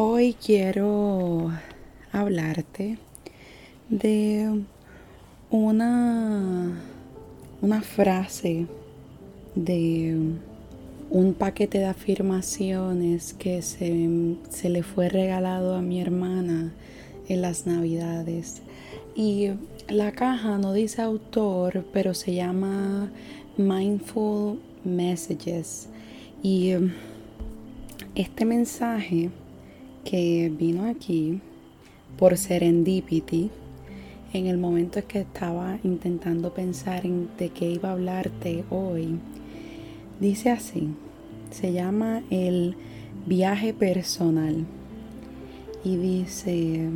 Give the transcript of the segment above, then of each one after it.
Hoy quiero hablarte de una, una frase de un paquete de afirmaciones que se, se, le fue regalado a mi hermana en las navidades. Y la caja no dice autor, pero se llama Mindful Messages. Y este mensaje que vino aquí por serendipity en el momento en que estaba intentando pensar en de qué iba a hablarte hoy. Dice así, se llama el viaje personal y dice,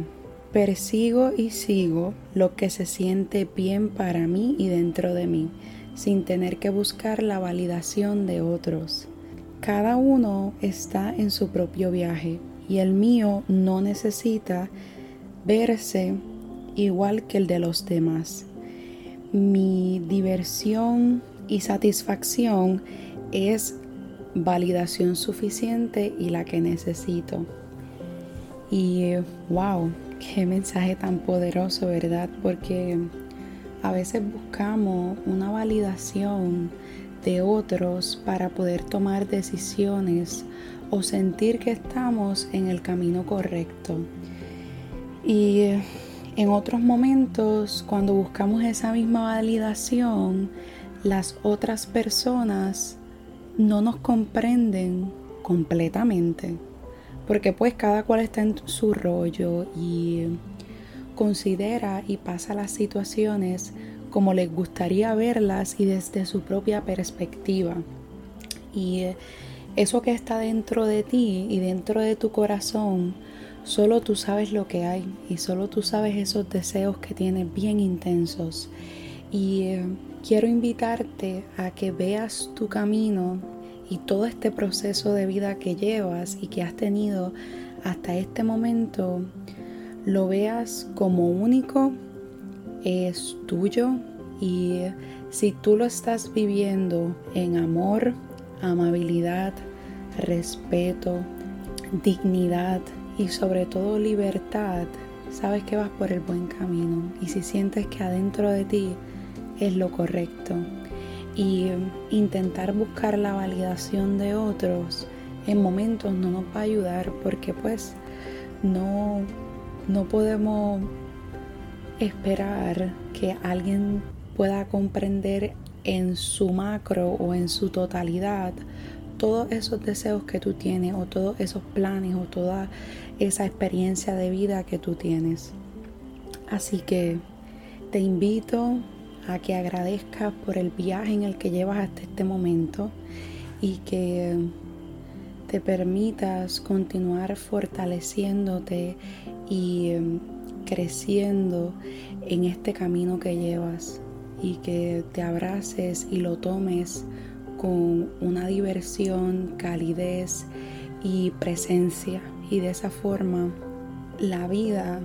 persigo y sigo lo que se siente bien para mí y dentro de mí, sin tener que buscar la validación de otros. Cada uno está en su propio viaje y el mío no necesita verse igual que el de los demás. Mi diversión y satisfacción es validación suficiente y la que necesito. Y wow, qué mensaje tan poderoso, ¿verdad? Porque a veces buscamos una validación de otros para poder tomar decisiones o sentir que estamos en el camino correcto. Y en otros momentos, cuando buscamos esa misma validación, las otras personas no nos comprenden completamente. Porque pues cada cual está en su rollo y considera y pasa las situaciones como les gustaría verlas y desde su propia perspectiva. Y eso que está dentro de ti y dentro de tu corazón, solo tú sabes lo que hay y solo tú sabes esos deseos que tienes bien intensos. Y eh, quiero invitarte a que veas tu camino y todo este proceso de vida que llevas y que has tenido hasta este momento, lo veas como único, es tuyo y si tú lo estás viviendo en amor, amabilidad, respeto, dignidad y sobre todo libertad, sabes que vas por el buen camino y si sientes que adentro de ti es lo correcto. Y intentar buscar la validación de otros en momentos no nos va a ayudar porque pues no, no podemos esperar que alguien pueda comprender en su macro o en su totalidad todos esos deseos que tú tienes o todos esos planes o toda esa experiencia de vida que tú tienes. Así que te invito a que agradezcas por el viaje en el que llevas hasta este momento y que te permitas continuar fortaleciéndote y em, creciendo en este camino que llevas y que te abraces y lo tomes con una diversión, calidez y presencia. Y de esa forma la vida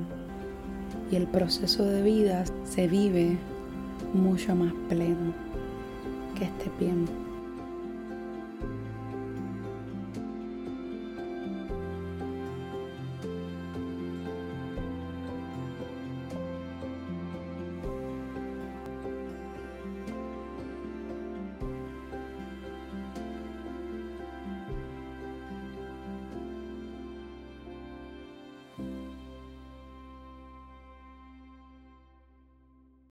y el proceso de vida se vive mucho más pleno. Que esté bien.